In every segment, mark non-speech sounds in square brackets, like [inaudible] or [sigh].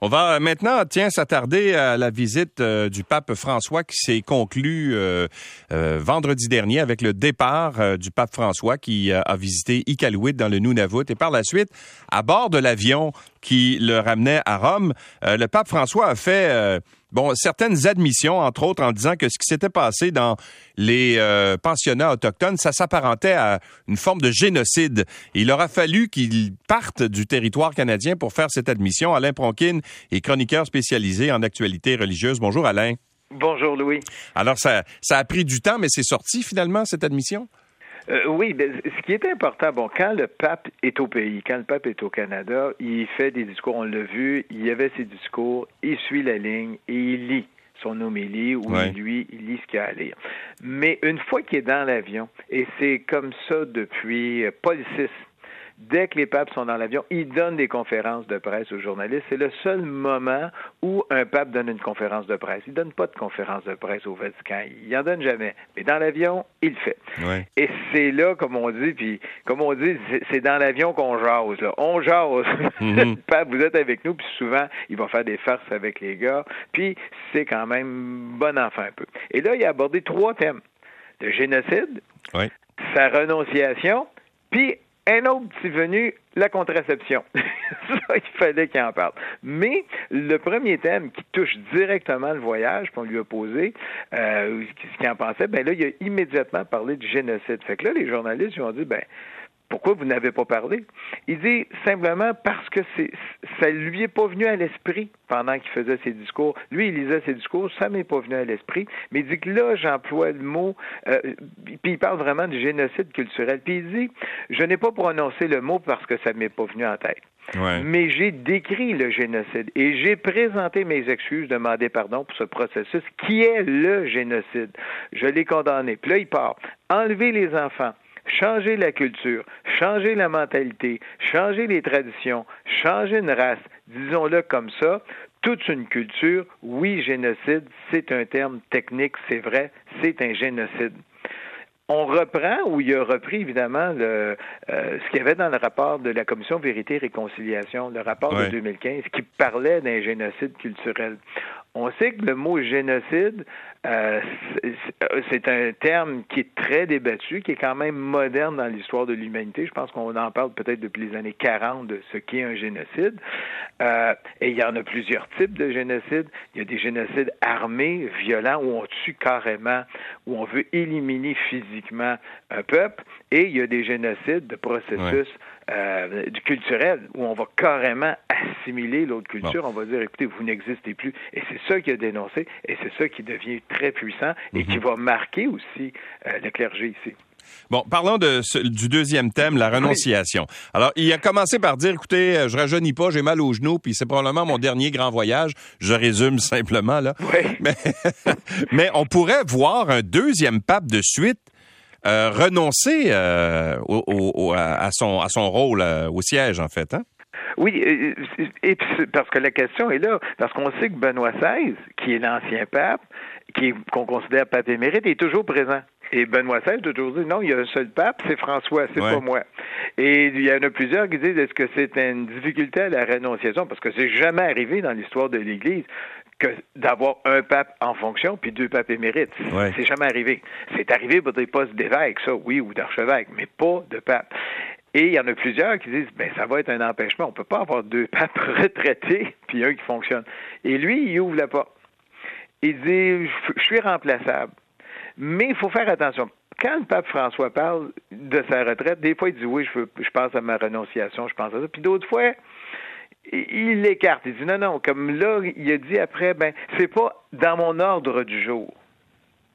On va maintenant, tiens, s'attarder à la visite euh, du pape François qui s'est conclue euh, euh, vendredi dernier avec le départ du pape François qui a visité Iqaluit dans le Nunavut et par la suite, à bord de l'avion qui le ramenait à Rome, le pape François a fait bon, certaines admissions, entre autres en disant que ce qui s'était passé dans les euh, pensionnats autochtones, ça s'apparentait à une forme de génocide. il aura fallu qu'il parte du territoire canadien pour faire cette admission. Alain Pronkin est chroniqueur spécialisé en actualité religieuse. Bonjour Alain. Bonjour Louis. Alors ça, ça a pris du temps, mais c'est sorti finalement cette admission? Euh, oui, ben, ce qui est important, bon, quand le pape est au pays, quand le pape est au Canada, il fait des discours, on l'a vu, il y avait ses discours, il suit la ligne et il lit son homélie ou lui, il lit ce qu'il a à lire. Mais une fois qu'il est dans l'avion, et c'est comme ça depuis Paul VI, Dès que les papes sont dans l'avion, ils donnent des conférences de presse aux journalistes. C'est le seul moment où un pape donne une conférence de presse. Il ne donne pas de conférence de presse au Vatican. Il n'en donne jamais. Mais dans l'avion, il le fait. Et c'est là, comme on dit, puis comme on dit, c'est dans l'avion qu'on jase. Là. On jase. Mhm. [laughs] pape, vous êtes avec nous, puis souvent, il va faire des farces avec les gars. Puis c'est quand même bon enfant un peu. Et là, il a abordé trois thèmes. Le génocide, sa renonciation, puis un autre petit venu, la contraception. [laughs] Ça, il fallait qu'il en parle. Mais le premier thème qui touche directement le voyage qu'on lui a posé, euh, ce qu'il en pensait, ben là, il a immédiatement parlé du génocide. Fait que là, les journalistes lui ont dit, ben, pourquoi vous n'avez pas parlé? Il dit simplement parce que c'est, ça lui est pas venu à l'esprit pendant qu'il faisait ses discours. Lui, il lisait ses discours, ça m'est pas venu à l'esprit. Mais il dit que là, j'emploie le mot, euh, puis il parle vraiment du génocide culturel. Puis il dit, je n'ai pas prononcé le mot parce que ça m'est pas venu en tête. Mais j'ai décrit le génocide et j'ai présenté mes excuses, demandé pardon pour ce processus qui est le génocide. Je l'ai condamné. Puis là, il part. Enlever les enfants, changer la culture, changer la mentalité, changer les traditions, changer une race, disons-le comme ça, toute une culture, oui, génocide, c'est un terme technique, c'est vrai, c'est un génocide. On reprend, ou il a repris évidemment le, euh, ce qu'il y avait dans le rapport de la Commission Vérité et Réconciliation, le rapport de 2015, qui parlait d'un génocide culturel. On sait que le mot génocide, euh, c'est un terme qui est très débattu, qui est quand même moderne dans l'histoire de l'humanité. Je pense qu'on en parle peut-être depuis les années 40 de ce qu'est un génocide. Euh, et il y en a plusieurs types de génocides. Il y a des génocides armés, violents, où on tue carrément, où on veut éliminer physiquement un peuple. Et il y a des génocides de processus euh, du culturel, où on va carrément assimiler l'autre culture. On va dire, écoutez, vous n'existez plus. Et c'est ça qui a dénoncé, et c'est ça qui devient très puissant et qui mhm. va marquer aussi euh, le clergé ici. Bon, parlons de du deuxième thème, la renonciation. Alors, il a commencé par dire, écoutez, euh, je rajeunis pas, j'ai mal aux genoux, puis c'est probablement mon dernier grand voyage. Je résume [laughs] simplement, là. Oui. [laughs] Mais, on pourrait voir un deuxième pape de suite euh, renoncer au, à, son, à son rôle au siège, en fait. Hein? Oui, et, parce que la question est là, parce qu'on sait que Benoît XVI, qui est l'ancien pape, qui qu'on considère pape émérite, est toujours présent. Et Benoît XVI a toujours dit non, il y a un seul pape, c'est François, c'est pas moi. Et il y en a plusieurs qui disent est-ce que c'est une difficulté à la renonciation? Parce que c'est jamais arrivé dans l'histoire de l'Église que d'avoir un pape en fonction puis deux papes émérites. C'est jamais arrivé. C'est arrivé pour des postes d'évêque, ça, oui, ou d'archevêque, mais pas de pape. Et il y en a plusieurs qui disent, ben ça va être un empêchement. On ne peut pas avoir deux [laughs] papes retraités puis un qui fonctionne. Et lui, il ouvre la porte. Il dit, je suis remplaçable. Mais il faut faire attention. Quand le pape François parle de sa retraite, des fois, il dit, oui, je, veux, je pense à ma renonciation, je pense à ça. Puis d'autres fois, il l'écarte. Il dit, non, non, comme là, il a dit après, ben, c'est pas dans mon ordre du jour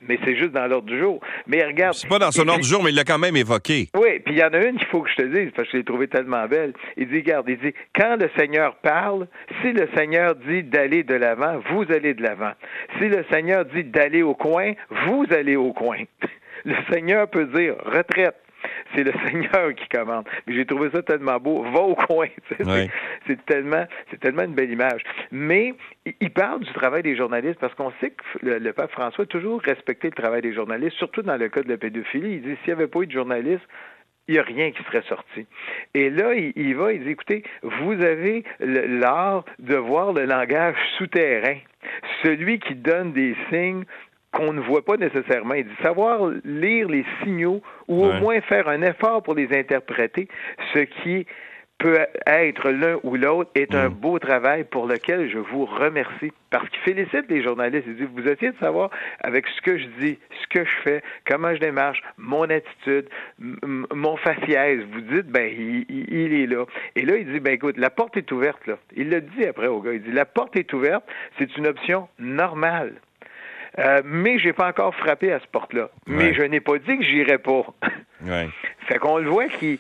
mais c'est juste dans l'ordre du jour. Mais regarde. C'est pas dans son ordre du jour, mais il l'a quand même évoqué. Oui, puis il y en a une qu'il faut que je te dise, parce que je l'ai trouvée tellement belle. Il dit, regarde, il dit, quand le Seigneur parle, si le Seigneur dit d'aller de l'avant, vous allez de l'avant. Si le Seigneur dit d'aller au coin, vous allez au coin. [laughs] Le Seigneur peut dire retraite, c'est le Seigneur qui commande. Mais j'ai trouvé ça tellement beau. Va au coin. C'est tellement, c'est tellement une belle image. Mais il parle du travail des journalistes parce qu'on sait que le, pape François a toujours respecté le travail des journalistes, surtout dans le cas de la pédophilie. Il dit s'il n'y avait pas eu de journalistes, il n'y a rien qui serait sorti. Et là, il, va, il dit, écoutez, vous avez l'art de voir le langage souterrain, celui qui donne des signes qu'on ne voit pas nécessairement. Il dit savoir lire les signaux ou au moins faire un effort pour les interpréter, ce qui peut être l'un ou l'autre est un mm. beau travail pour lequel je vous remercie. Parce qu'il félicite les journalistes. Il dit, vous essayez de savoir avec ce que je dis, ce que je fais, comment je démarche, mon attitude, mon faciès. Vous dites, ben, il, est là. Et là, il dit, ben, écoute, la porte est ouverte, là. Il le dit après au gars. Il dit, la porte est ouverte. C'est une option normale. Euh, mais j'ai pas encore frappé à ce porte-là. Mais je n'ai pas dit que j'irais pas. [laughs] ouais. Fait qu'on le voit qui.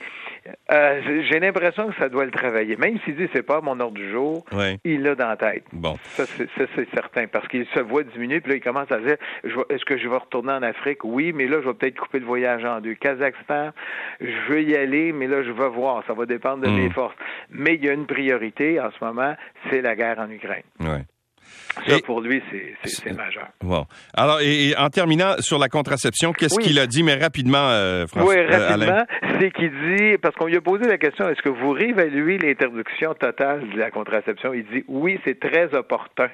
Euh, j'ai l'impression que ça doit le travailler. Même s'il dit c'est pas mon ordre du jour, il l'a dans la tête. Bon. Ça, c'est certain. Parce qu'il se voit diminuer, puis là, il commence à dire est-ce que je vais retourner en Afrique? Oui, mais là, je vais peut-être couper le voyage en deux. Kazakhstan, je veux y aller, mais là, je vais voir. Ça va dépendre de hmm. mes forces. Mais il y a une priorité en ce moment, c'est la guerre en Ukraine. Ouais. Ça, pour lui, c'est majeur. Bon. Alors, et, en terminant sur la contraception, qu'est-ce qu'il a dit, mais rapidement, euh, François? Oui, euh, rapidement, c'est qu'il dit, parce qu'on lui a posé la question, est-ce que vous réévaluez l'interdiction totale de la contraception? Il dit, oui, c'est très opportun.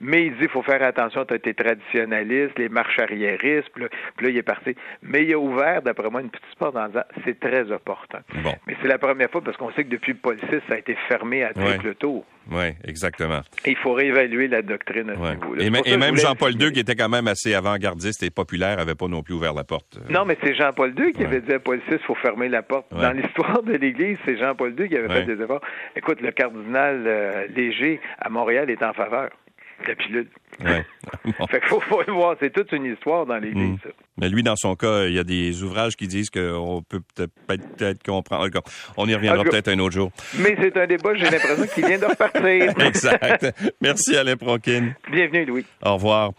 Mais il dit il faut faire attention, tu as été traditionnaliste, les marches arriéristes, puis là, là, il est parti. Mais il a ouvert, d'après moi, une petite porte en disant c'est très opportun. Mais c'est la première fois parce qu'on sait que depuis le police, ça a été fermé à triple tour. Oui, exactement. il faut réévaluer la doctrine à ce niveau-là. Et, même Jean-Paul II, qui était quand même assez avant-gardiste et populaire, n'avait pas non plus ouvert la porte. Non, mais c'est Jean-Paul II qui avait dit à police il faut fermer la porte. Dans l'histoire de l'Église, c'est Jean-Paul II qui avait fait des efforts. Écoute, le cardinal euh, Léger à Montréal est en faveur la pilule. Ouais. [laughs] fait qu'il faut, faut, le voir, c'est toute une histoire dans l'Église. Mm. Mais lui, dans son cas, il y a des ouvrages qui disent qu'on peut peut-être comprendre. On y reviendra peut-être un autre jour. Mais c'est un débat, j'ai l'impression qu'il vient de repartir. [laughs] exact. Merci Alain Pronkin. Bienvenue, Louis. Au revoir.